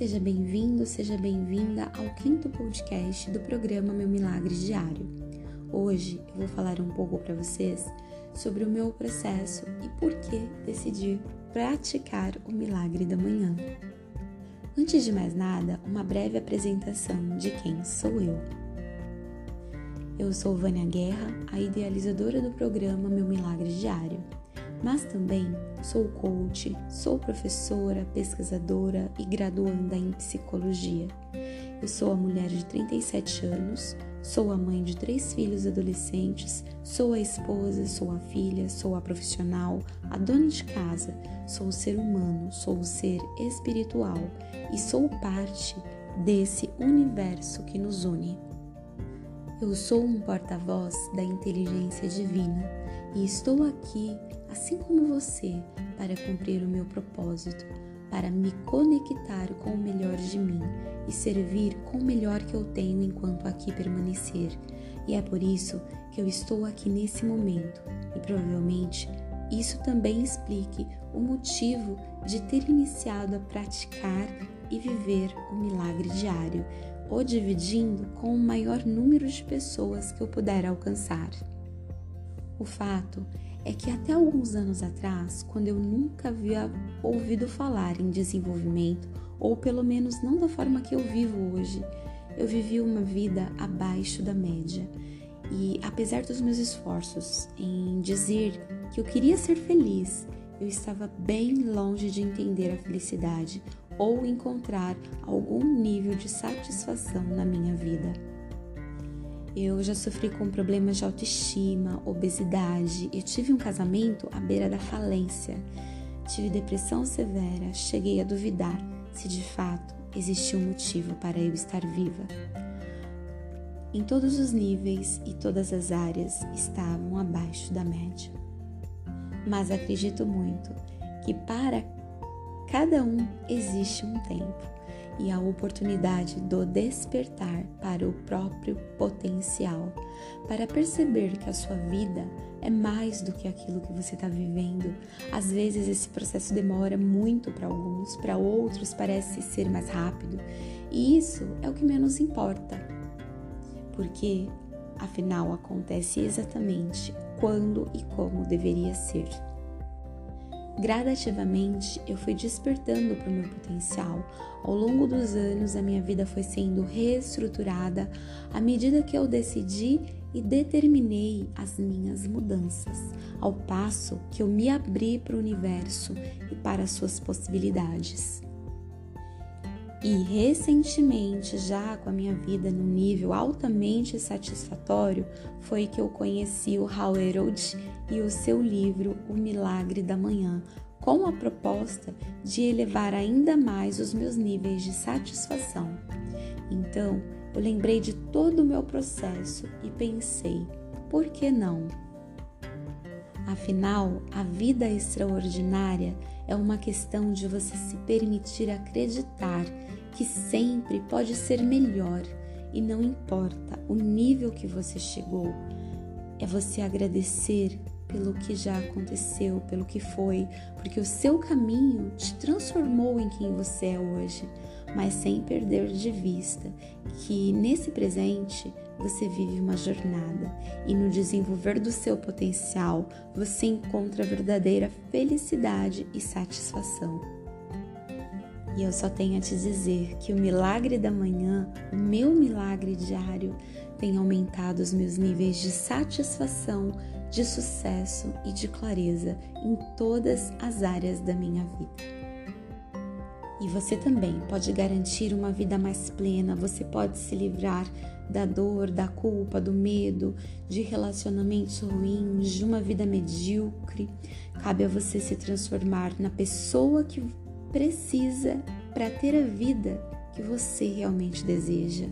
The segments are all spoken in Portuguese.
Seja bem-vindo, seja bem-vinda ao quinto podcast do programa Meu Milagre Diário. Hoje eu vou falar um pouco para vocês sobre o meu processo e por que decidi praticar o milagre da manhã. Antes de mais nada, uma breve apresentação de quem sou eu. Eu sou Vânia Guerra, a idealizadora do programa Meu Milagre Diário mas também sou coach, sou professora, pesquisadora e graduanda em psicologia. Eu sou a mulher de 37 anos, sou a mãe de três filhos adolescentes, sou a esposa, sou a filha, sou a profissional, a dona de casa, sou o ser humano, sou o ser espiritual e sou parte desse universo que nos une. Eu sou um porta-voz da inteligência divina e estou aqui assim como você, para cumprir o meu propósito, para me conectar com o melhor de mim e servir com o melhor que eu tenho enquanto aqui permanecer. E é por isso que eu estou aqui nesse momento, e provavelmente isso também explique o motivo de ter iniciado a praticar e viver o milagre diário, ou dividindo com o maior número de pessoas que eu puder alcançar. O fato que até alguns anos atrás, quando eu nunca havia ouvido falar em desenvolvimento, ou pelo menos não da forma que eu vivo hoje, eu vivi uma vida abaixo da média. E apesar dos meus esforços em dizer que eu queria ser feliz, eu estava bem longe de entender a felicidade ou encontrar algum nível de satisfação na minha vida. Eu já sofri com problemas de autoestima, obesidade e tive um casamento à beira da falência. Tive depressão severa, cheguei a duvidar se de fato existia um motivo para eu estar viva. Em todos os níveis e todas as áreas estavam abaixo da média. Mas acredito muito que para cada um existe um tempo e a oportunidade do despertar para o próprio potencial, para perceber que a sua vida é mais do que aquilo que você está vivendo. Às vezes esse processo demora muito para alguns, para outros parece ser mais rápido, e isso é o que menos importa, porque afinal acontece exatamente quando e como deveria ser. Gradativamente eu fui despertando para o meu potencial. Ao longo dos anos, a minha vida foi sendo reestruturada à medida que eu decidi e determinei as minhas mudanças, ao passo que eu me abri para o universo e para as suas possibilidades. E recentemente, já com a minha vida num nível altamente satisfatório, foi que eu conheci o Harold e o seu livro O Milagre da Manhã, com a proposta de elevar ainda mais os meus níveis de satisfação. Então, eu lembrei de todo o meu processo e pensei, por que não? Afinal, a vida extraordinária é uma questão de você se permitir acreditar que sempre pode ser melhor e não importa o nível que você chegou, é você agradecer pelo que já aconteceu, pelo que foi, porque o seu caminho te transformou em quem você é hoje, mas sem perder de vista que nesse presente você vive uma jornada e no desenvolver do seu potencial você encontra verdadeira felicidade e satisfação. E eu só tenho a te dizer que o milagre da manhã, o meu milagre diário, tem aumentado os meus níveis de satisfação, de sucesso e de clareza em todas as áreas da minha vida. E você também pode garantir uma vida mais plena, você pode se livrar da dor, da culpa, do medo, de relacionamentos ruins, de uma vida medíocre. Cabe a você se transformar na pessoa que precisa para ter a vida que você realmente deseja.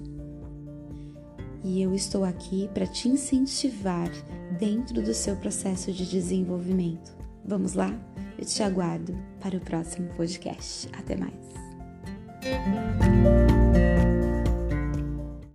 E eu estou aqui para te incentivar dentro do seu processo de desenvolvimento. Vamos lá? Eu te aguardo para o próximo podcast. Até mais.